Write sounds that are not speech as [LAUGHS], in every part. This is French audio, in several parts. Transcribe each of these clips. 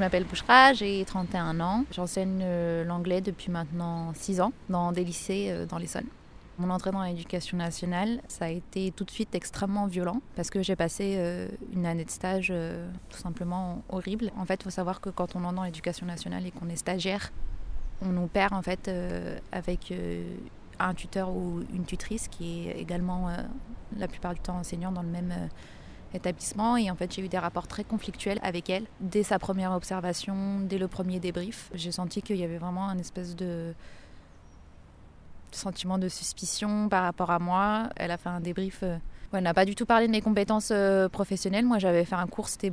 je m'appelle Bouchra, j'ai 31 ans. J'enseigne l'anglais depuis maintenant 6 ans dans des lycées dans l'Essonne. Mon entrée dans l'éducation nationale, ça a été tout de suite extrêmement violent parce que j'ai passé euh, une année de stage euh, tout simplement horrible. En fait, il faut savoir que quand on entre dans l'éducation nationale et qu'on est stagiaire, on nous perd en fait euh, avec un tuteur ou une tutrice qui est également la plupart du temps enseignant dans le même établissement et en fait j'ai eu des rapports très conflictuels avec elle dès sa première observation, dès le premier débrief. J'ai senti qu'il y avait vraiment un espèce de sentiment de suspicion par rapport à moi. Elle a fait un débrief. Euh, elle n'a pas du tout parlé de mes compétences euh, professionnelles. Moi, j'avais fait un cours, c'était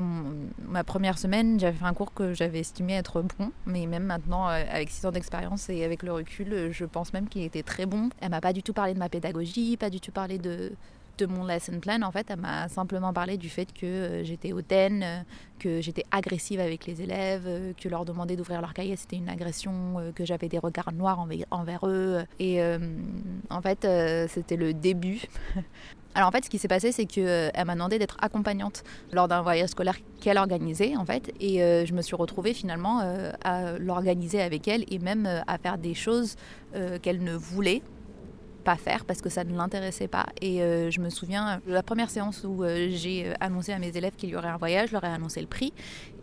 ma première semaine. J'avais fait un cours que j'avais estimé être bon. Mais même maintenant, euh, avec six ans d'expérience et avec le recul, je pense même qu'il était très bon. Elle m'a pas du tout parlé de ma pédagogie, pas du tout parlé de, de mon lesson plan, en fait, elle m'a simplement parlé du fait que euh, j'étais hautaine, euh, que j'étais agressive avec les élèves, euh, que leur demander d'ouvrir leur cahier c'était une agression, que j'avais des regards noirs envers eux. Et en fait, c'était le début. [LAUGHS] Alors en fait, ce qui s'est passé, c'est qu'elle m'a demandé d'être accompagnante lors d'un voyage scolaire qu'elle organisait en fait, et je me suis retrouvée finalement à l'organiser avec elle et même à faire des choses qu'elle ne voulait pas faire parce que ça ne l'intéressait pas. Et euh, je me souviens, la première séance où euh, j'ai euh, annoncé à mes élèves qu'il y aurait un voyage, je leur ai annoncé le prix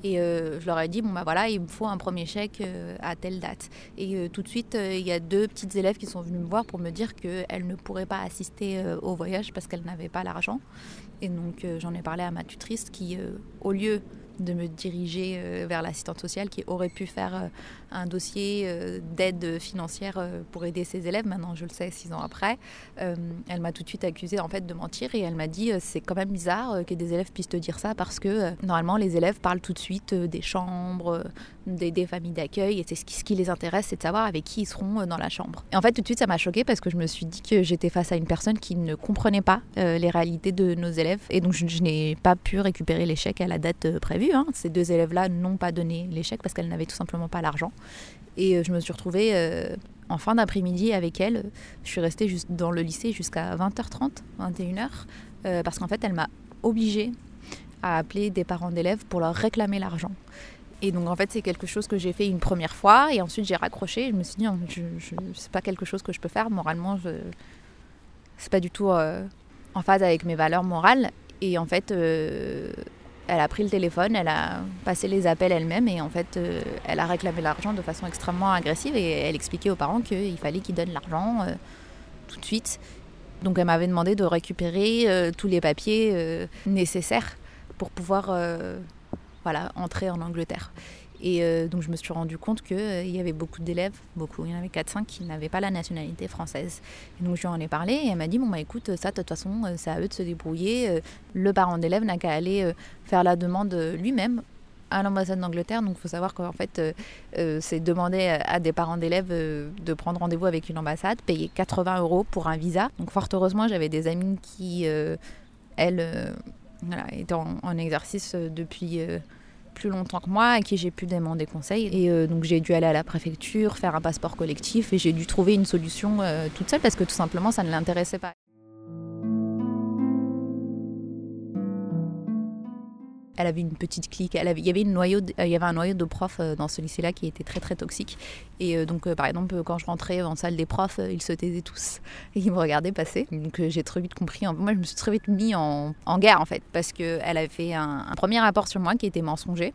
et je leur ai dit, bon bah voilà, il me faut un premier chèque à telle date. Et tout de suite, il y a deux petites élèves qui sont venues me voir pour me dire qu'elles ne pourraient pas assister au voyage parce qu'elles n'avaient pas l'argent. Et donc j'en ai parlé à ma tutrice qui, au lieu de me diriger euh, vers l'assistante sociale qui aurait pu faire euh, un dossier euh, d'aide financière pour aider ses élèves. Maintenant, je le sais, six ans après. Elle m'a tout de suite accusée en fait de mentir et elle m'a dit c'est quand même bizarre que des élèves puissent te dire ça parce que normalement les élèves parlent tout de suite des chambres, des, familles d'accueil et c'est ce qui, les intéresse, c'est de savoir avec qui ils seront dans la chambre. Et en fait, tout de suite, ça m'a choquée parce que je me suis dit que j'étais face à une personne qui ne comprenait pas les réalités de nos élèves et donc je, je n'ai pas pu récupérer l'échec à la date prévue. Hein. Ces deux élèves-là n'ont pas donné l'échec parce qu'elles n'avaient tout simplement pas l'argent. Et euh, je me suis retrouvée euh, en fin d'après-midi avec elles. Je suis restée juste dans le lycée jusqu'à 20h30, 21h, euh, parce qu'en fait, elle m'a obligée à appeler des parents d'élèves pour leur réclamer l'argent. Et donc en fait c'est quelque chose que j'ai fait une première fois et ensuite j'ai raccroché. Je me suis dit je c'est pas quelque chose que je peux faire moralement. Je, c'est pas du tout en phase avec mes valeurs morales. Et en fait elle a pris le téléphone, elle a passé les appels elle-même et en fait, euh, elle a réclamé l'argent de façon extrêmement agressive et elle expliquait aux parents qu'il fallait qu'ils donnent l'argent euh, tout de suite. Donc elle m'avait demandé de récupérer euh, tous les papiers nécessaires pour pouvoir voilà, entrer en Angleterre. Et euh, donc je me suis rendu compte qu'il euh, y avait beaucoup d'élèves, beaucoup, il y en avait 4-5 qui n'avaient pas la nationalité française. Et donc je lui en ai parlé et elle m'a dit, bon bah écoute, ça de toute façon c'est à eux de se débrouiller. Le parent d'élève n'a qu'à aller euh, faire la demande lui-même à l'ambassade d'Angleterre. Donc il faut savoir qu'en fait c'est demander à des parents d'élèves de prendre rendez-vous avec une ambassade, payer 80 euros pour un visa. Donc fort heureusement j'avais des amis qui, elles, étaient en exercice depuis plus longtemps que moi, à qui j'ai pu demander conseil. Et euh, donc j'ai dû aller à la préfecture, faire un passeport collectif et j'ai dû trouver une solution euh, toute seule parce que tout simplement ça ne l'intéressait pas. Elle avait une petite clique. Elle avait, il, y avait avait un noyau de profs euh, dans ce lycée-là qui était très très toxique. Et euh, donc, euh, par exemple, quand je rentrais en salle des profs, ils se taisaient tous et [LAUGHS] ils me regardaient passer. Donc, j'ai très vite compris. Moi, je me suis très vite mis en, guerre en fait parce qu'elle avait fait un, un premier rapport sur moi qui était mensonger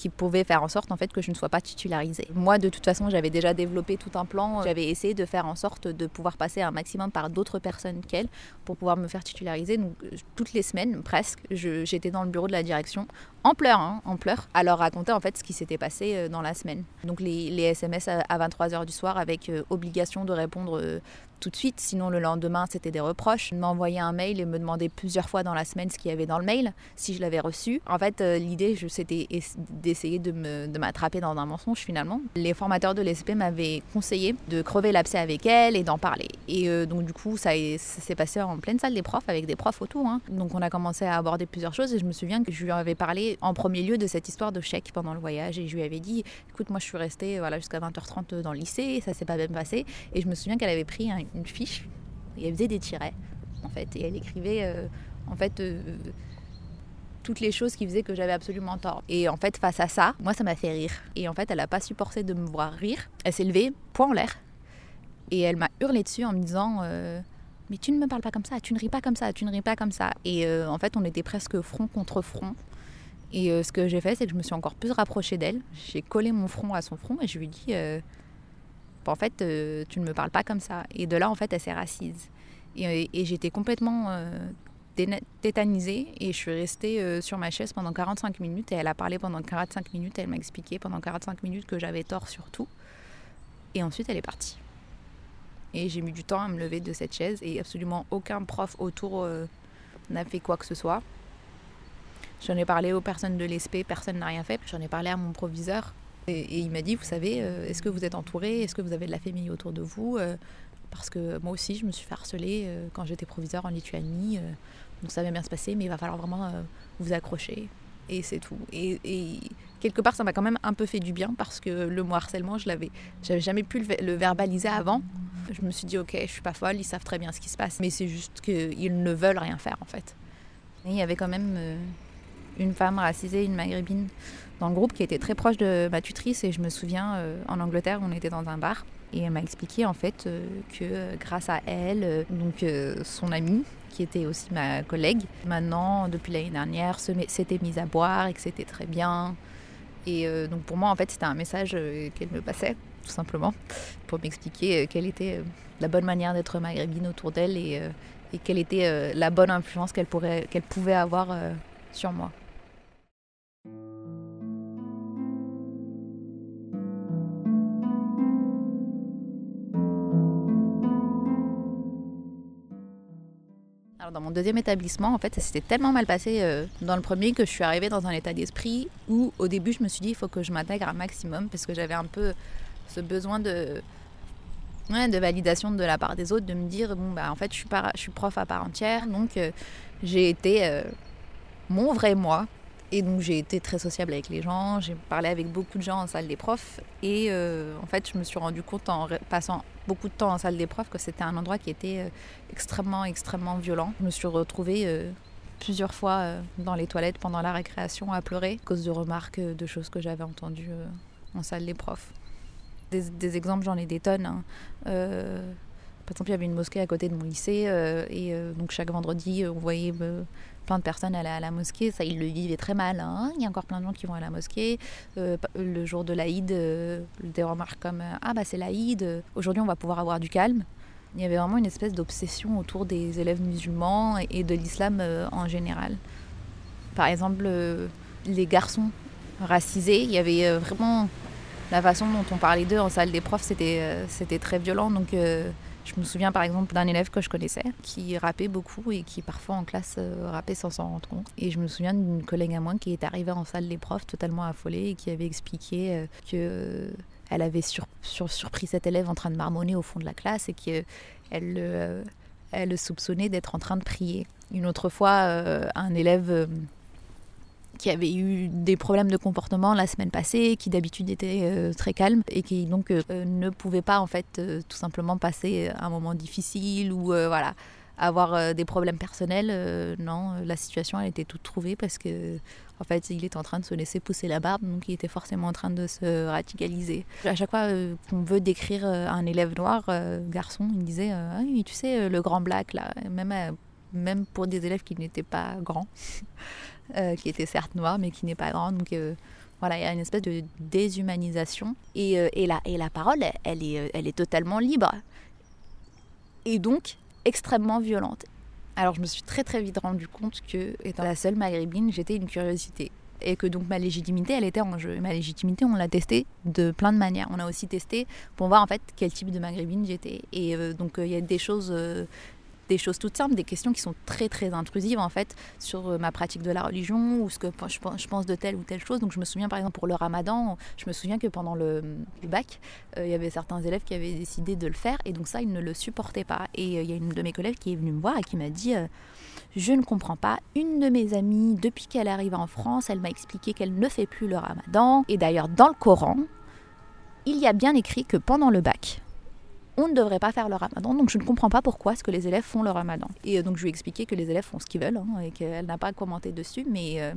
qui pouvait faire en sorte en fait que je ne sois pas titularisée. Moi, de toute façon, j'avais déjà développé tout un plan. J'avais essayé de faire en sorte de pouvoir passer un maximum par d'autres personnes qu'elle pour pouvoir me faire titulariser. Donc, toutes les semaines, presque, j'étais dans le bureau de la direction en pleurs, hein, en pleurs, à leur raconter en fait ce qui s'était passé euh, dans la semaine. Donc les, SMS à, 23h du soir avec euh, obligation de répondre euh, tout de suite, sinon le lendemain c'était des reproches. M'envoyer un mail et me demander plusieurs fois dans la semaine ce qu'il y avait dans le mail, si je l'avais reçu. En fait, l'idée c'était d'essayer de m'attraper dans un mensonge finalement. Les formateurs de l'ESP m'avaient conseillé de crever l'abcès avec elle et d'en parler. Et donc du coup, ça, s'est passé en pleine salle des profs avec des profs autour. Hein. Donc on a commencé à aborder plusieurs choses et je me souviens que je lui avais parlé en premier lieu de cette histoire de chèque pendant le voyage. Et je lui avais dit, écoute, moi je suis restée voilà, jusqu'à 20h30 dans le lycée, ça s'est pas bien passé. Et je me souviens qu'elle avait pris une fiche et elle faisait des tirets, en fait. Et elle écrivait, euh, en fait, euh, toutes les choses qui faisaient que j'avais absolument tort. Et en fait, face à ça, moi, ça m'a fait rire. Et en fait, elle n'a pas supporté de me voir rire. Elle s'est levée, poing en l'air, et elle m'a hurlé dessus en me disant euh, Mais tu ne me parles pas comme ça, tu ne ris pas comme ça, tu ne ris pas comme ça. Et en fait, on était presque front contre front. Et euh, ce que j'ai fait, c'est que je me suis encore plus rapprochée d'elle. J'ai collé mon front à son front et je lui ai dit En fait, tu ne me parles pas comme ça. Et de là, en fait, elle s'est rassise. Et, j'étais complètement tétanisée et je suis restée sur ma chaise pendant 45 minutes et elle a parlé pendant 45 minutes, elle m'a expliqué pendant 45 minutes que j'avais tort sur tout. Et ensuite elle est partie. Et j'ai mis du temps à me lever de cette chaise et absolument aucun prof autour euh, n'a fait quoi que ce soit. J'en ai parlé aux personnes de l'ESP, personne n'a rien fait. J'en ai parlé à mon proviseur et, il m'a dit, vous savez, euh, est-ce que vous êtes entouré? Est-ce que vous avez de la famille autour de vous? Euh, Parce que moi aussi, je me suis fait harceler quand j'étais proviseur en Lituanie. donc ça va bien se passer, mais il va falloir vraiment vous accrocher. Et c'est tout. Et, et, quelque part, ça m'a quand même un peu fait du bien parce que le mot harcèlement, je l'avais, j'avais jamais pu le verbaliser avant je me suis dit, ok, je suis pas folle, ils savent très bien ce qui se passe, mais c'est juste qu'ils ne veulent rien faire en fait. il y avait quand même euh, une femme racisée, une maghrébine, dans le groupe qui était très proche de ma tutrice et je me souviens, euh, en Angleterre, on était dans un bar et elle m'a expliqué en fait euh, que grâce à elle, donc son amie, qui était aussi ma collègue, maintenant, depuis l'année dernière, s'était mise à boire et que c'était très bien. Et donc pour moi, en fait, c'était un message qu'elle me passait tout simplement, pour m'expliquer euh, quelle était euh, la bonne manière d'être maghrébine autour d'elle et, euh, quelle était la bonne influence qu'elle pouvait avoir sur moi. Dans mon deuxième établissement, en fait, ça s'était tellement mal passé dans le premier que je suis arrivée dans un état d'esprit où, au début, je me suis dit il faut que je m'intègre un maximum parce que j'avais un peu ce besoin de, validation de la part des autres, de me dire bon bah en fait je suis, pas, je suis prof à part entière, donc euh, j'ai été euh, mon vrai moi. Et donc j'ai été très sociable avec les gens, j'ai parlé avec beaucoup de gens en salle des profs et euh, en fait je me suis rendu compte en passant beaucoup de temps en salle des profs que c'était un endroit qui était extrêmement extrêmement violent. Je me suis retrouvée plusieurs fois dans les toilettes pendant la récréation à pleurer à cause de remarques, de choses que j'avais entendues en salle des profs. Des, exemples, j'en ai des tonnes. Hein. Euh, par exemple, il y avait une mosquée à côté de mon lycée euh, et euh, donc chaque vendredi, on voyait plein de personnes aller à la mosquée. Ça, ils le vivaient très mal. Hein. Il y a encore plein de gens qui vont à la mosquée. le jour de l'Aïd, des remarques comme Ah, bah c'est l'Aïd, aujourd'hui on va pouvoir avoir du calme. Il y avait vraiment une espèce d'obsession autour des élèves musulmans et de l'islam en général. Par exemple, les garçons racisés, il y avait vraiment la façon dont on parlait d'eux en salle des profs, c'était, euh, c'était très violent. Donc, euh, je me souviens par exemple d'un élève que je connaissais qui rappait beaucoup et qui parfois en classe euh, rappait sans s'en rendre compte. Et je me souviens d'une collègue à moi qui est arrivée en salle des profs totalement affolée et qui avait expliqué que elle avait surpris cet élève en train de marmonner au fond de la classe et qu'elle elle le soupçonnait d'être en train de prier. Une autre fois, un élève qui avait eu des problèmes de comportement la semaine passée, qui d'habitude était euh, très calme et qui donc euh, ne pouvait pas en fait euh, tout simplement passer un moment difficile ou voilà avoir des problèmes personnels. non, la situation elle était toute trouvée parce que en fait il était en train de se laisser pousser la barbe, donc il était forcément en train de se radicaliser. À chaque fois qu'on veut décrire un élève noir, garçon, il disait ah tu sais le grand black là, même même pour des élèves qui n'étaient pas grands. [LAUGHS] Euh, qui était certes noire, mais qui n'est pas grande. Donc euh, voilà, il y a une espèce de déshumanisation. Et, euh, et, la, et la parole, elle est, elle est totalement libre. Et donc extrêmement violente. Alors je me suis très très vite rendu compte que, étant la seule maghrébine, j'étais une curiosité. Et que donc ma légitimité, elle était en jeu. Ma légitimité, on l'a testée de plein de manières. On a aussi testé pour voir en fait quel type de maghrébine j'étais. Et donc il y a des choses des choses toutes simples, des questions qui sont très très intrusives en fait sur euh, ma pratique de la religion ou ce que je pense de telle ou telle chose. Donc je me souviens par exemple pour le ramadan, je me souviens que pendant le, bac, euh, il y avait certains élèves qui avaient décidé de le faire et donc ça ils ne le supportaient pas. Et euh, il y a une de mes collègues qui est venue me voir et qui m'a dit je ne comprends pas. Une de mes amies, depuis qu'elle arrive en France, elle m'a expliqué qu'elle ne fait plus le ramadan. Et d'ailleurs, dans le Coran, il y a bien écrit que pendant le bac, on ne devrait pas faire le ramadan, donc je ne comprends pas pourquoi est-ce que les élèves font le ramadan. Et euh, donc je lui ai expliqué que les élèves font ce qu'ils veulent hein, et qu'elle n'a pas commenté dessus, mais euh,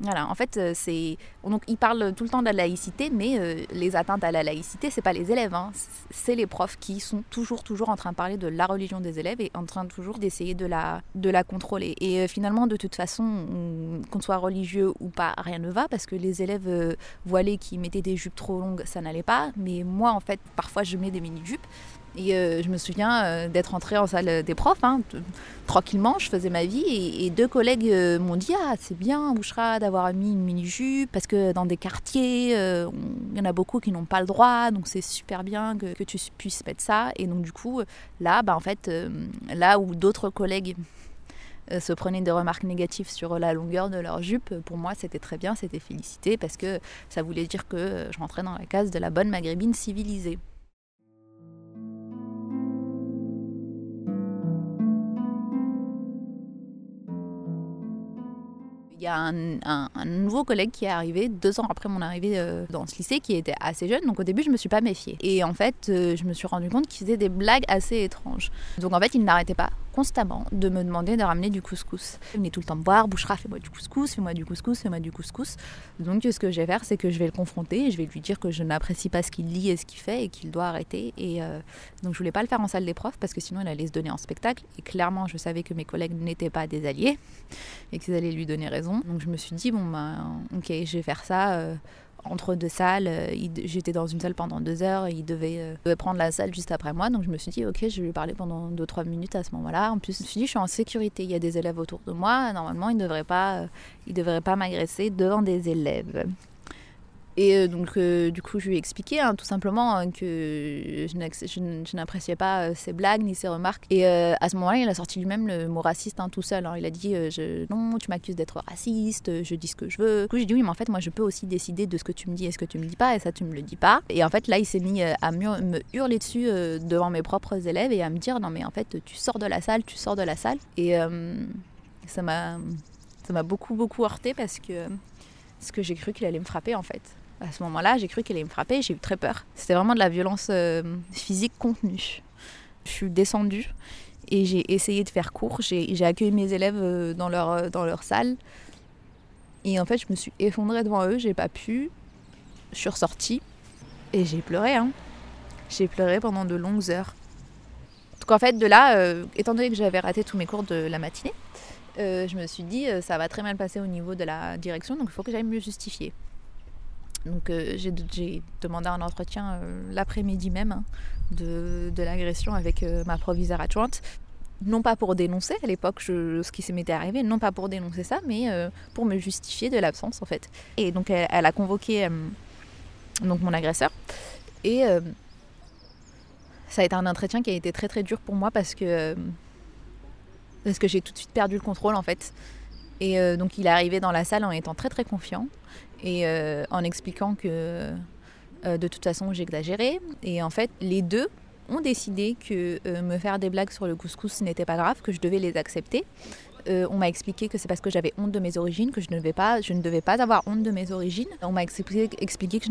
voilà, en fait, euh, c'est donc ils parlent tout le temps de la laïcité, mais euh, les atteintes à la laïcité, c'est pas les élèves, hein. c'est les profs qui sont toujours, toujours en train de parler de la religion des élèves et en train toujours d'essayer de la, de la contrôler. Et euh, finalement, de toute façon, qu'on soit religieux ou pas, rien ne va parce que les élèves voilés qui mettaient des jupes trop longues, ça n'allait pas. Mais moi, en fait, parfois, je mets des mini jupes et euh, je me souviens euh, d'être entrée en salle des profs, hein, tranquillement, je faisais ma vie. Et, deux collègues euh, m'ont dit Ah, c'est bien, Bouchra, d'avoir mis une mini-jupe, parce que dans des quartiers, il y en a beaucoup qui n'ont pas le droit, donc c'est super bien que, tu puisses mettre ça. Et donc, du coup, là, bah, en fait, là où d'autres collègues se prenaient des remarques négatives sur la longueur de leur jupe, pour moi, c'était très bien, c'était félicité, parce que ça voulait dire que je rentrais dans la case de la bonne maghrébine civilisée. Il y a un, nouveau collègue qui est arrivé deux ans après mon arrivée euh, dans ce lycée qui était assez jeune. Donc au début, je me suis pas méfiée. Et en fait, euh, je me suis rendu compte qu'il faisait des blagues assez étranges. Donc en fait, il n'arrêtait pas constamment de me demander de ramener du couscous. Il venait tout le temps me voir, Bouchera, fais-moi du couscous, fais-moi du couscous, fais-moi du couscous. Donc ce que je vais faire, c'est que je vais le confronter et je vais lui dire que je n'apprécie pas ce qu'il lit et ce qu'il fait et qu'il doit arrêter. Et euh, donc je voulais pas le faire en salle des profs parce que sinon il allait se donner en spectacle. Et clairement, je savais que mes collègues n'étaient pas des alliés et qu'ils allaient lui donner raison. Donc je me suis dit, bon, bah, ok, je vais faire ça. Euh, entre deux salles. Euh, j'étais dans une salle pendant deux heures. il devait, devait, prendre la salle juste après moi. Donc je me suis dit, ok, je vais lui parler pendant deux, trois minutes à ce moment-là. En plus, je me suis dit, je suis en sécurité. Il y a des élèves autour de moi. Normalement, il ne devrait pas, il devrait pas m'agresser devant des élèves. Et euh, donc, euh, du coup, je lui ai expliqué hein, tout simplement hein, que je n'appréciais pas euh, ses blagues ni ses remarques. Et à ce moment-là, il a sorti lui-même le mot raciste hein, tout seul. il a dit Non, tu m'accuses d'être raciste, je dis ce que je veux. Du coup, j'ai dit Oui, mais en fait, moi, je peux aussi décider de ce que tu me dis et ce que tu me dis pas, et ça, tu me le dis pas. Et en fait, là, il s'est mis à me hurler dessus devant mes propres élèves et à me dire Non, mais en fait, tu sors de la salle, tu sors de la salle. Et ça m'a beaucoup, beaucoup heurté parce que, parce que j'ai cru qu'il allait me frapper, en fait à ce moment-là, j'ai cru qu'elle allait me frapper j'ai eu très peur. C'était vraiment de la violence euh, physique contenue. Je suis descendue et j'ai essayé de faire court. J'ai accueilli mes élèves euh, dans leur, euh, dans leur salle. Et en fait, je me suis effondrée devant eux, j'ai pas pu. Je suis ressortie et j'ai pleuré. Hein. J'ai pleuré pendant de longues heures. Donc en fait, de là, étant donné que j'avais raté tous mes cours de la matinée, je me suis dit, ça va très mal passer au niveau de la direction, donc il faut que j'aille me justifier. Donc euh, j'ai demandé un entretien euh, l'après-midi même hein, de, l'agression avec euh, ma proviseure adjointe. Non pas pour dénoncer à l'époque ce qui m'était arrivé, non pas pour dénoncer ça, mais pour me justifier de l'absence en fait. Et donc elle, a convoqué donc mon agresseur. Et ça a été un entretien qui a été très très dur pour moi parce que, parce que j'ai tout de suite perdu le contrôle en fait. Et donc il est arrivé dans la salle en étant très très confiant et euh, en expliquant que euh, de toute façon j'exagérais. Et en fait, les deux ont décidé que euh, me faire des blagues sur le couscous n'était pas grave, que je devais les accepter. on m'a expliqué que c'est parce que j'avais honte de mes origines, que je ne, devais pas, avoir honte de mes origines. On m'a expliqué, que je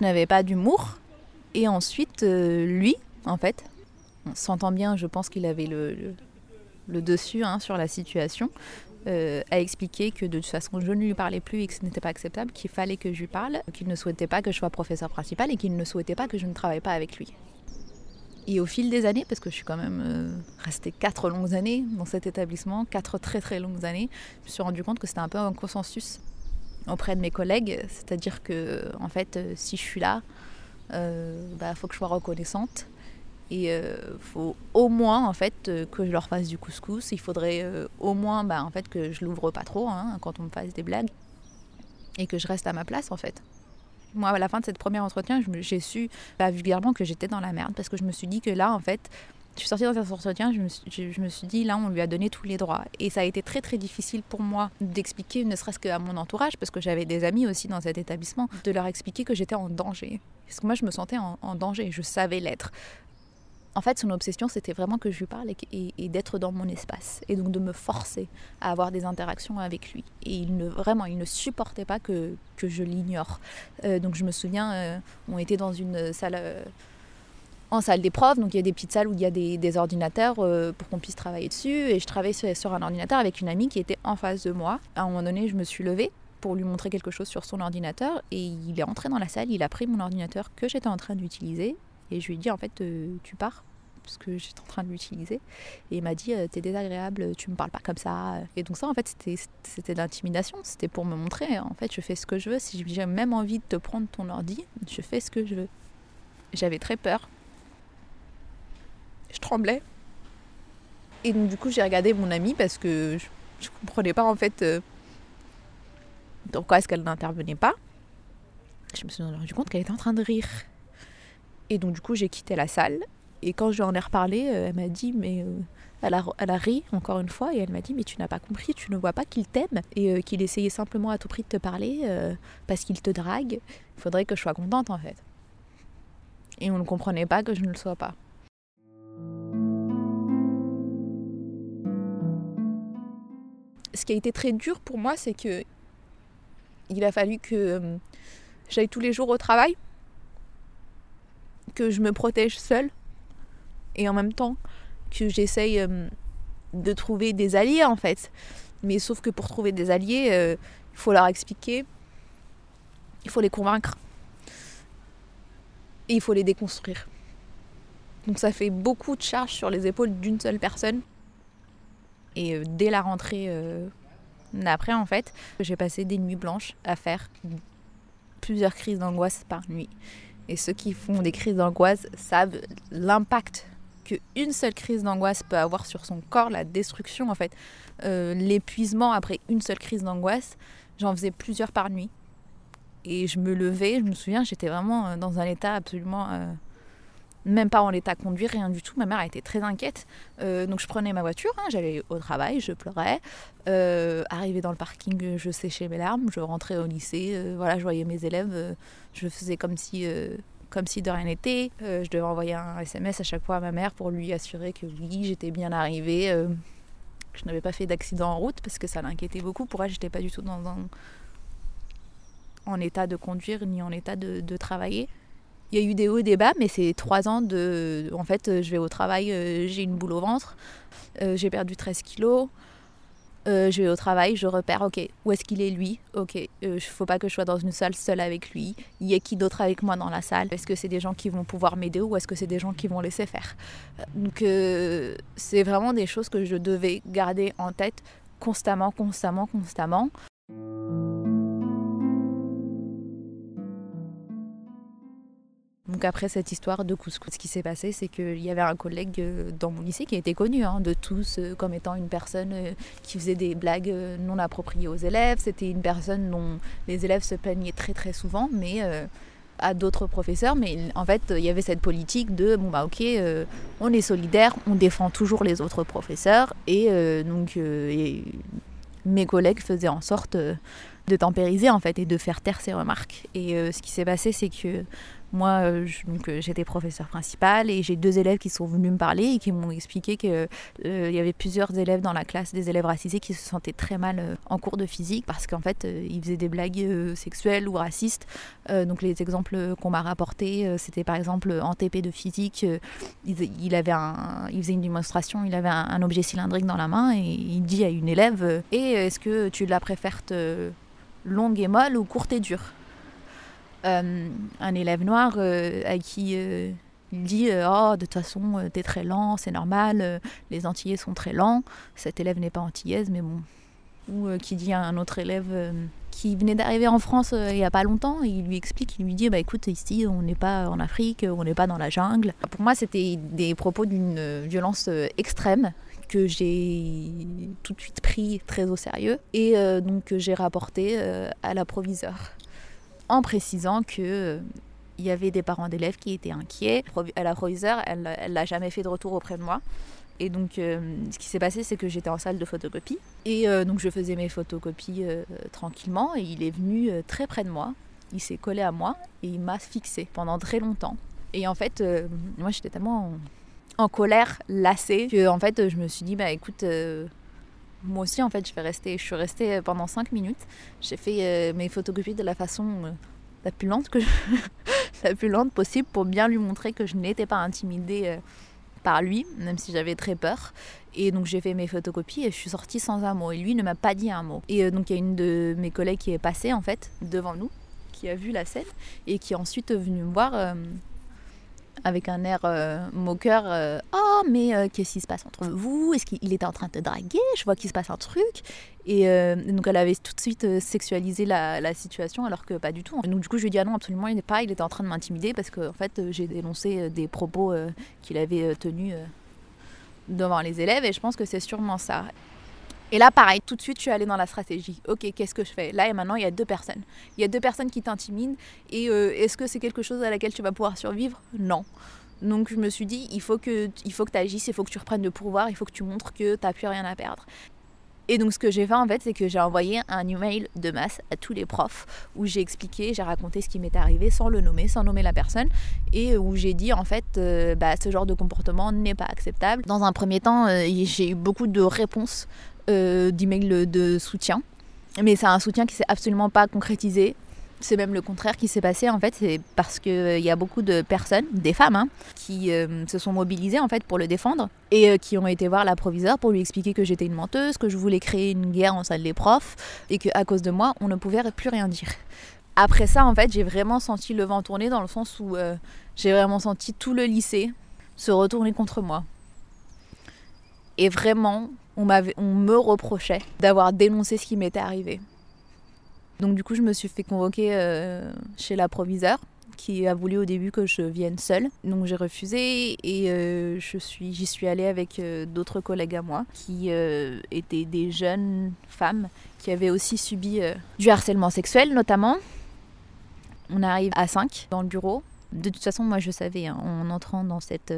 n'avais pas d'humour. Et ensuite, lui, en fait, on s'entend bien, je pense qu'il avait le, le, dessus hein, sur la situation. Euh, a expliqué que de toute façon je ne lui parlais plus et que ce n'était pas acceptable, qu'il fallait que je lui parle, qu'il ne souhaitait pas que je sois professeur principal et qu'il ne souhaitait pas que je ne travaille pas avec lui. Et au fil des années, parce que je suis quand même euh, restée quatre longues années dans cet établissement, quatre très très longues années, je me suis rendu compte que c'était un peu un consensus auprès de mes collègues, c'est-à-dire que en fait, euh, si je suis là, il bah, faut que je sois reconnaissante et il euh, faut au moins en fait euh, que je leur fasse du couscous. Il faudrait euh, au moins bah, en fait que je l'ouvre pas trop hein, quand on me fasse des blagues et que je reste à ma place en fait. Moi, à la fin de cette première entretien, j'ai su bah, vulgairement que j'étais dans la merde parce que je me suis dit que là, en fait, je suis sortie dans cet entretien, je me, suis, dit, là, on lui a donné tous les droits. Et ça a été très, très difficile pour moi d'expliquer, ne serait-ce qu'à mon entourage, parce que j'avais des amis aussi dans cet établissement, de leur expliquer que j'étais en danger. Parce que moi, je me sentais en, en danger, je savais l'être en fait, son obsession, c'était vraiment que je lui parle et, d'être dans mon espace. Et donc de me forcer à avoir des interactions avec lui. Et il ne, vraiment, il ne supportait pas que, que je l'ignore. Euh, donc je me souviens, euh, on était dans une salle, euh, en salle profs. Donc il y a des petites salles où il y a des, ordinateurs pour qu'on puisse travailler dessus. Et je travaillais sur, un ordinateur avec une amie qui était en face de moi. À un moment donné, je me suis levée pour lui montrer quelque chose sur son ordinateur et il est entré dans la salle, il a pris mon ordinateur que j'étais en train d'utiliser et je lui ai dit en fait tu pars parce que j'étais en train de l'utiliser. Et il m'a dit T'es désagréable, tu me parles pas comme ça. Et donc, ça, en fait, c'était, de l'intimidation. C'était pour me montrer En fait, je fais ce que je veux. Si j'ai même envie de te prendre ton ordi, je fais ce que je veux. J'avais très peur. Je tremblais. Et donc, du coup, j'ai regardé mon amie parce que je, ne comprenais pas, en fait, euh, pourquoi est-ce qu'elle n'intervenait pas. Je me suis rendu compte qu'elle était en train de rire. Et donc, du coup, j'ai quitté la salle et quand je lui en ai reparlé, euh, elle m'a dit, mais euh, elle, a, ri encore une fois et elle m'a dit, mais tu n'as pas compris, tu ne vois pas qu'il t'aime et euh, qu'il essayait simplement à tout prix de te parler parce qu'il te drague. Il faudrait que je sois contente en fait. Et on ne comprenait pas que je ne le sois pas. Ce qui a été très dur pour moi, c'est que il a fallu que j'aille tous les jours au travail, que je me protège seule et en même temps que j'essaye euh, de trouver des alliés en fait. Mais sauf que pour trouver des alliés, euh, il faut leur expliquer, il faut les convaincre et il faut les déconstruire. Donc ça fait beaucoup de charges sur les épaules d'une seule personne. Et euh, dès la rentrée d'après, en fait, j'ai passé des nuits blanches à faire plusieurs crises d'angoisse par nuit. Et ceux qui font des crises d'angoisse savent l'impact qu'une seule crise d'angoisse peut avoir sur son corps, la destruction en fait, euh, l'épuisement après une seule crise d'angoisse, j'en faisais plusieurs par nuit. Et je me levais, je me souviens, j'étais vraiment euh, dans un état absolument... Euh, même pas en état de conduire, rien du tout. Ma mère a été très inquiète. donc je prenais ma voiture, hein, j'allais au travail, je pleurais. arrivé dans le parking, je séchais mes larmes, je rentrais au lycée, voilà, je voyais mes élèves, je faisais comme si comme si de rien n'était. Euh, je devais envoyer un SMS à chaque fois à ma mère pour lui assurer que oui, j'étais bien arrivée, euh, que je n'avais pas fait d'accident en route parce que ça l'inquiétait beaucoup. Pour elle, j'étais pas du tout dans un... en état de conduire ni en état de, travailler. Il y a eu des hauts et des bas, mais c'est trois ans de. En fait, je vais au travail, euh, j'ai une boule au ventre, j'ai perdu 13 kilos. Euh, je vais au travail, je repère, ok, où est-ce qu'il est lui? Ok, il euh, faut pas que je sois dans une salle seule avec lui. Il y a qui d'autre avec moi dans la salle? Est-ce que c'est des gens qui vont pouvoir m'aider ou est-ce que c'est des gens qui vont laisser faire? Donc euh, c'est vraiment des choses que je devais garder en tête constamment, constamment, constamment. Après cette histoire de couscous, ce qui s'est passé, c'est qu'il y avait un collègue euh, dans mon lycée qui était connu hein, de tous euh, comme étant une personne euh, qui faisait des blagues non appropriées aux élèves. C'était une personne dont les élèves se plaignaient très très souvent, mais à d'autres professeurs. Mais en fait, il y avait cette politique de bon bah ok, on est solidaire, on défend toujours les autres professeurs, et donc mes collègues faisaient en sorte de tempériser en fait et de faire taire ces remarques. Et ce qui s'est passé, c'est que moi, euh, euh, j'étais professeur principal et j'ai deux élèves qui sont venus me parler et qui m'ont expliqué qu'il euh, y avait plusieurs élèves dans la classe, des élèves racisés, qui se sentaient très mal en cours de physique parce qu'en fait, ils faisaient des blagues sexuelles ou racistes. donc les exemples qu'on m'a rapportés, c'était par exemple en TP de physique, il, faisait une démonstration, il avait un, objet cylindrique dans la main et il dit à une élève Et est-ce que tu la préfères longue et molle ou courte et dure? Euh, un élève noir euh, à qui euh, il dit Oh, de toute façon, t'es très lent, c'est normal, les Antillais sont très lents. Cet élève n'est pas antillaise, mais bon. Ou qui dit à un autre élève qui venait d'arriver en France il n'y a pas longtemps, il lui explique, il lui dit Bah écoute, ici, on n'est pas en Afrique, on n'est pas dans la jungle. Pour moi, c'était des propos d'une violence extrême que j'ai tout de suite pris très au sérieux et donc j'ai rapporté à la proviseur en précisant que euh, il y avait des parents d'élèves qui étaient inquiets. La proviseure, elle n'a jamais fait de retour auprès de moi. Et donc, euh, ce qui s'est passé, c'est que j'étais en salle de photocopie. Et euh, donc, je faisais mes photocopies tranquillement. Et il est venu très près de moi. Il s'est collé à moi et il m'a fixé pendant très longtemps. Et en fait, moi, j'étais tellement en, colère, lassée, que en fait, je me suis dit, bah écoute, moi aussi, en fait, je, suis restée pendant 5 minutes. J'ai fait euh, mes photocopies de la façon euh, la plus lente que [LAUGHS] la plus lente possible pour bien lui montrer que je n'étais pas intimidée euh, par lui, même si j'avais très peur. Et donc j'ai fait mes photocopies et je suis sortie sans un mot. Et lui ne m'a pas dit un mot. Et euh, donc il y a une de mes collègues qui est passée en fait devant nous, qui a vu la scène et qui est ensuite venue me voir euh, avec un air euh, moqueur. oh mais qu'est-ce qui se passe entre vous? Est-ce qu'il était en train de te draguer? Je vois qu'il se passe un truc. Et donc elle avait tout de suite sexualisé la, la, situation alors que pas du tout. Donc du coup je lui ai dit ah non absolument il n'est pas. Il était en train de m'intimider parce que en fait j'ai dénoncé des propos qu'il avait tenus devant les élèves et je pense que c'est sûrement ça. Et là, pareil, tout de suite, je suis allée dans la stratégie. Ok, qu'est-ce que je fais? Là et maintenant, il y a deux personnes. Il y a deux personnes qui t'intimident. Et euh, est-ce que c'est quelque chose à laquelle tu vas pouvoir survivre? Non. Donc je me suis dit, il faut que tu agisses, il faut que tu reprennes le pouvoir, il faut que tu montres que tu n'as plus rien à perdre. Et donc ce que j'ai fait en fait, c'est que j'ai envoyé un email de masse à tous les profs où j'ai expliqué, j'ai raconté ce qui m'était arrivé sans le nommer, sans nommer la personne, et où j'ai dit en fait, euh, bah, ce genre de comportement n'est pas acceptable. Dans un premier temps, euh, j'ai eu beaucoup de réponses euh, d'emails de soutien, mais c'est un soutien qui s'est absolument pas concrétisé. C'est même le contraire qui s'est passé en fait, c'est parce qu'il euh, y a beaucoup de personnes, des femmes, hein, qui euh, se sont mobilisées en fait pour le défendre et euh, qui ont été voir la proviseure pour lui expliquer que j'étais une menteuse, que je voulais créer une guerre en salle des profs et qu'à cause de moi on ne pouvait plus rien dire. Après ça en fait j'ai vraiment senti le vent tourner dans le sens où j'ai vraiment senti tout le lycée se retourner contre moi. Et vraiment on, on me reprochait d'avoir dénoncé ce qui m'était arrivé. Donc du coup, je me suis fait convoquer euh, chez la qui a voulu au début que je vienne seule. Donc j'ai refusé et euh, suis, j'y suis allée avec euh, d'autres collègues à moi qui étaient des jeunes femmes qui avaient aussi subi du harcèlement sexuel notamment. On arrive à 5 dans le bureau. De toute façon, moi je savais hein, en entrant dans, cette,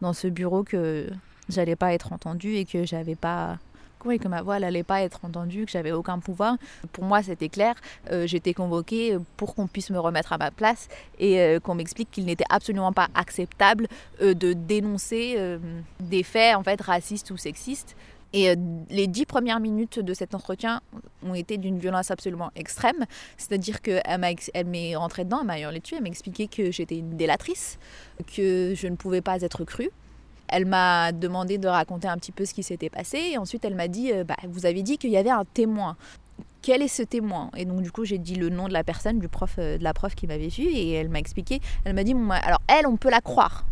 dans ce bureau que j'allais pas être entendue et que j'avais pas et que ma voix n'allait pas être entendue, que j'avais aucun pouvoir. Pour moi, c'était clair. Euh, j'étais convoquée pour qu'on puisse me remettre à ma place et euh, qu'on m'explique qu'il n'était absolument pas acceptable euh, de dénoncer des faits en fait racistes ou sexistes. Et les dix premières minutes de cet entretien ont été d'une violence absolument extrême. C'est-à-dire qu'elle m'est rentrée dedans, elle m'a hurlé dessus, elle m'a expliqué que j'étais une délatrice, que je ne pouvais pas être crue, elle m'a demandé de raconter un petit peu ce qui s'était passé et ensuite elle m'a dit euh, bah, Vous avez dit qu'il y avait un témoin. Quel est ce témoin? Et donc du coup j'ai dit le nom de la personne, du prof, euh, de la prof qui m'avait vu et elle m'a expliqué. Elle m'a dit bah, Alors elle, on peut la croire.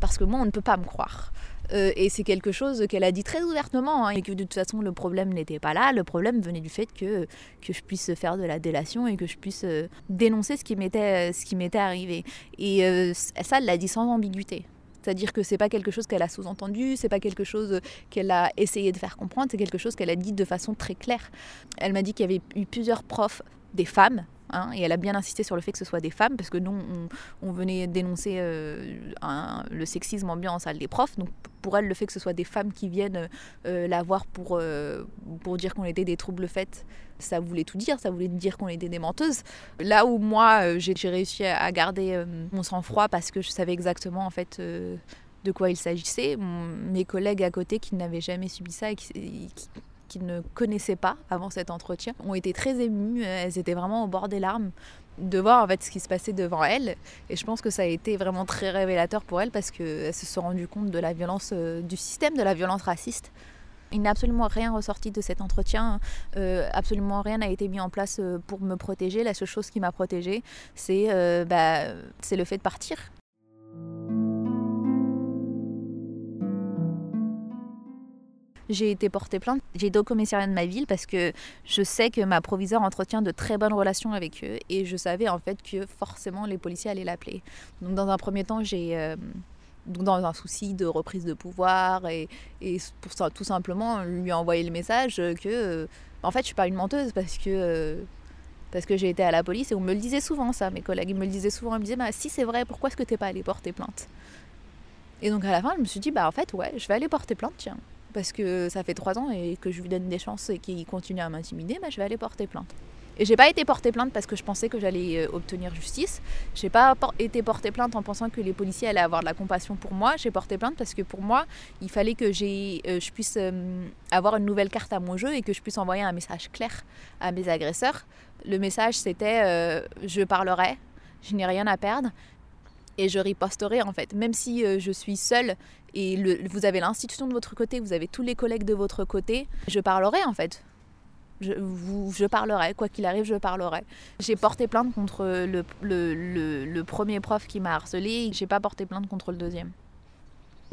Parce que moi, on ne peut pas me croire. Euh, et c'est quelque chose qu'elle a dit très ouvertement, hein, et que de toute façon le problème n'était pas là, le problème venait du fait que, que je puisse faire de la délation et que je puisse dénoncer ce qui m'était arrivé. Et ça, elle l'a dit sans ambiguïté. C'est-à-dire que c'est pas quelque chose qu'elle a sous-entendu, c'est pas quelque chose qu'elle a essayé de faire comprendre, c'est quelque chose qu'elle a dit de façon très claire. Elle m'a dit qu'il y avait eu plusieurs profs, des femmes, Hein, et elle a bien insisté sur le fait que ce soit des femmes, parce que nous, on, venait dénoncer euh, le sexisme ambiant en salle des profs. Donc pour elle, le fait que ce soit des femmes qui viennent euh, la voir pour, euh, pour dire qu'on était des troubles faits, ça voulait tout dire, ça voulait dire qu'on était des menteuses. Là où moi, j'ai réussi à garder mon sang-froid parce que je savais exactement en fait de quoi il s'agissait. Mes collègues à côté qui n'avaient jamais subi ça et qui qu'ils ne connaissaient pas avant cet entretien ont été très émues. Elles étaient vraiment au bord des larmes de voir en fait ce qui se passait devant elles. Et je pense que ça a été vraiment très révélateur pour elles parce qu'elles se sont rendues compte de la violence euh, du système, de la violence raciste. Il n'est absolument rien ressorti de cet entretien, euh, absolument rien n'a été mis en place euh, pour me protéger. La seule chose qui m'a protégée, c'est bah, le fait de partir. J'ai été portée plainte. J'ai été au commissariat de ma ville parce que je sais que ma proviseure entretient de très bonnes relations avec eux et je savais en fait que forcément les policiers allaient l'appeler. Donc dans un premier temps, j'ai euh, dans un souci de reprise de pouvoir et, pour tout simplement lui envoyer le message que euh, en fait je suis pas une menteuse parce que euh, parce que j'ai été à la police et on me le disait souvent ça, mes collègues me le disaient souvent, ils me disaient bah, si c'est vrai, pourquoi est-ce que t'es pas allé porter plainte? Et donc à la fin je me suis dit bah en fait ouais je vais aller porter plainte tiens parce que ça fait trois ans et que je lui donne des chances et qu'il continue à m'intimider, bah, je vais aller porter plainte. Et j'ai pas été porter plainte parce que je pensais que j'allais euh, obtenir justice. J'ai pas été porter plainte en pensant que les policiers allaient avoir de la compassion pour moi. J'ai porté plainte parce que pour moi, il fallait que euh, je puisse euh, avoir une nouvelle carte à mon jeu et que je puisse envoyer un message clair à mes agresseurs. Le message c'était je parlerai, je n'ai rien à perdre et je riposterai en fait. Même si euh, je suis seule et vous avez l'institution de votre côté, vous avez tous les collègues de votre côté, je parlerai en fait. Je, parlerai, quoi qu'il arrive, je parlerai. J'ai porté plainte contre le premier prof qui m'a harcelé, j'ai pas porté plainte contre le deuxième.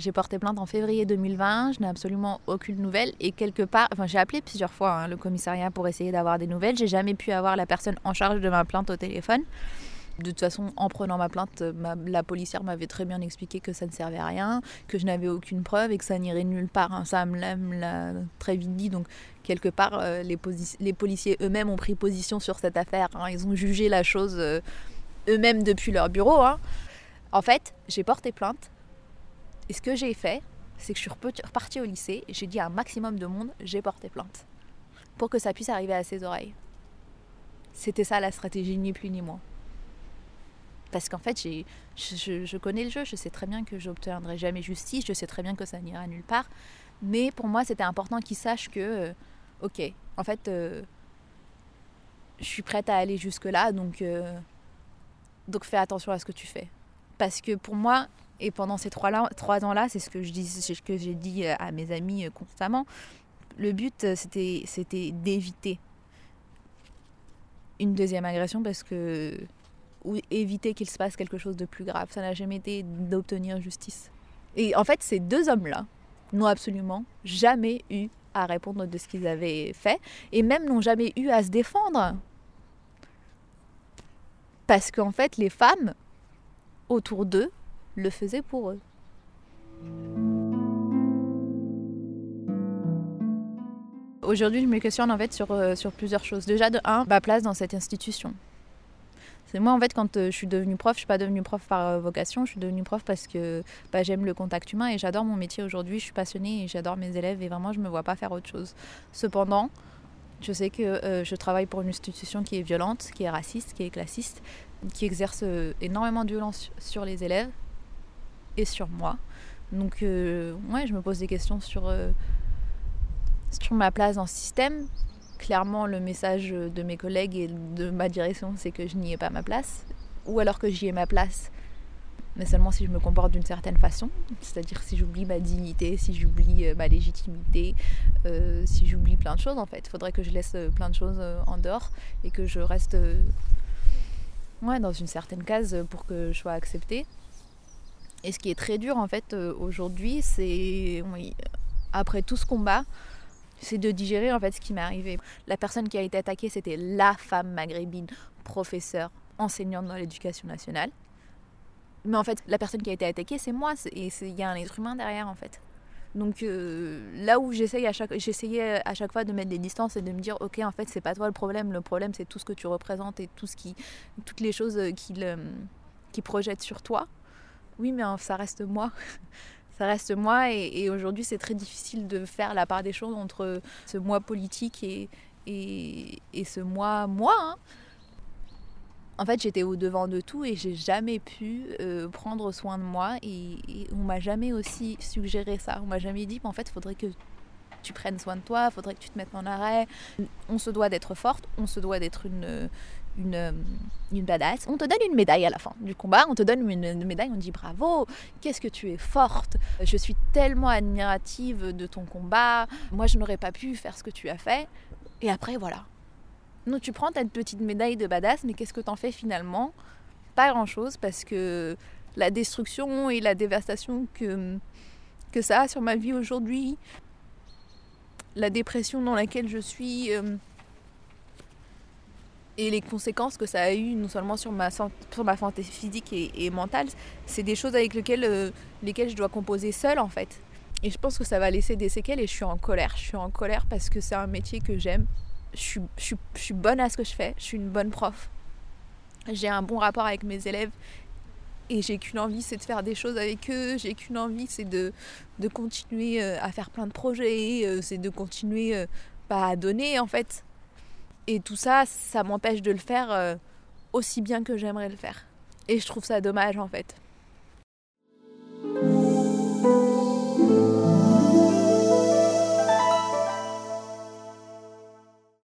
J'ai porté plainte en février 2020, je n'ai absolument aucune nouvelle et quelque part, enfin j'ai appelé plusieurs fois hein, le commissariat pour essayer d'avoir des nouvelles, j'ai jamais pu avoir la personne en charge de ma plainte au téléphone. De toute façon, en prenant ma plainte, la policière m'avait très bien expliqué que ça ne servait à rien, que je n'avais aucune preuve et que ça n'irait nulle part. Hein. Ça me l'a très vite dit. Donc, quelque part, euh, les, policiers eux-mêmes ont pris position sur cette affaire. Hein. Ils ont jugé la chose euh, eux-mêmes depuis leur bureau. Hein. En fait, j'ai porté plainte. Et ce que j'ai fait, c'est que je suis repartie au lycée. J'ai dit à un maximum de monde, j'ai porté plainte. Pour que ça puisse arriver à ses oreilles. C'était ça la stratégie, ni plus ni moins. Parce qu'en fait, je, connais le jeu, je sais très bien que j'obtiendrai jamais justice, je sais très bien que ça n'ira nulle part. Mais pour moi, c'était important qu'ils sachent que, euh, ok, en fait, euh, je suis prête à aller jusque-là, donc, euh, donc fais attention à ce que tu fais. Parce que pour moi, et pendant ces trois, ans-là, c'est ce que je dis, ce que j'ai dit à mes amis constamment, le but, c'était d'éviter une deuxième agression parce que ou éviter qu'il se passe quelque chose de plus grave. Ça n'a jamais été d'obtenir justice. Et en fait, ces deux hommes-là n'ont absolument jamais eu à répondre de ce qu'ils avaient fait et même n'ont jamais eu à se défendre. Parce qu'en fait, les femmes autour d'eux le faisaient pour eux. Aujourd'hui, je me questionne en fait sur, euh, sur plusieurs choses. Déjà, de un, ma place dans cette institution. Moi, en fait, quand euh, je suis devenue prof, je suis pas devenue prof par euh, vocation, je suis devenue prof parce que bah, j'aime le contact humain et j'adore mon métier aujourd'hui. Je suis passionnée et j'adore mes élèves et vraiment, je me vois pas faire autre chose. Cependant, je sais que euh, je travaille pour une institution qui est violente, qui est raciste, qui est classiste, qui exerce énormément de violence sur les élèves et sur moi. Donc, ouais, je me pose des questions sur, sur ma place dans ce système, clairement le message de mes collègues et de ma direction, c'est que je n'y ai pas ma place. Ou alors que j'y ai ma place, mais seulement si je me comporte d'une certaine façon. C'est-à-dire si j'oublie ma dignité, si j'oublie euh, ma légitimité, euh, si j'oublie plein de choses en fait. Il faudrait que je laisse euh, plein de choses en dehors et que je reste ouais, dans une certaine case pour que je sois acceptée. Et ce qui est très dur en fait aujourd'hui, c'est après tout ce combat, c'est de digérer en fait ce qui m'est arrivé. La personne qui a été attaquée, c'était la femme maghrébine, professeure, enseignante dans l'éducation nationale. Mais en fait, la personne qui a été attaquée, c'est moi, et il y a un être humain derrière en fait. Donc euh, là où j'essayais à chaque, à chaque fois de mettre des distances et de me dire, ok, en fait, c'est pas toi le problème, le problème c'est tout ce que tu représentes et tout ce qui, toutes les choses qui, le, qui projettent sur toi. Oui, mais ça reste moi. [LAUGHS] ça reste moi et, aujourd'hui c'est très difficile de faire la part des choses entre ce moi politique et, et, ce moi moi. Hein. En fait j'étais au devant de tout et j'ai jamais pu euh, prendre soin de moi et, et on m'a jamais aussi suggéré ça. On m'a jamais dit en fait il faudrait que tu prennes soin de toi, il faudrait que tu te mettes en arrêt. On se doit d'être forte, on se doit d'être une, une, euh, une badass. On te donne une médaille à la fin du combat, on te donne une, médaille, on dit bravo, qu'est-ce que tu es forte, je suis tellement admirative de ton combat, moi je n'aurais pas pu faire ce que tu as fait. Et après voilà. Donc tu prends ta petite médaille de badass, mais qu'est-ce que t'en fais finalement? Pas grand-chose parce que la destruction et la dévastation que, que ça a sur ma vie aujourd'hui, la dépression dans laquelle je suis... Euh, et les conséquences que ça a eu non seulement sur ma, santé physique et, mentale, c'est des choses avec lesquelles, euh, lesquelles je dois composer seule en fait. Et je pense que ça va laisser des séquelles et je suis en colère. Je suis en colère parce que c'est un métier que j'aime. Je suis, je, je suis bonne à ce que je fais. Je suis une bonne prof. J'ai un bon rapport avec mes élèves et j'ai qu'une envie, c'est de faire des choses avec eux. J'ai qu'une envie, c'est de, de continuer euh, à faire plein de projets. Euh, c'est de continuer bah, à donner en fait et tout ça, ça m'empêche de le faire euh, aussi bien que j'aimerais le faire. Et je trouve ça dommage en fait.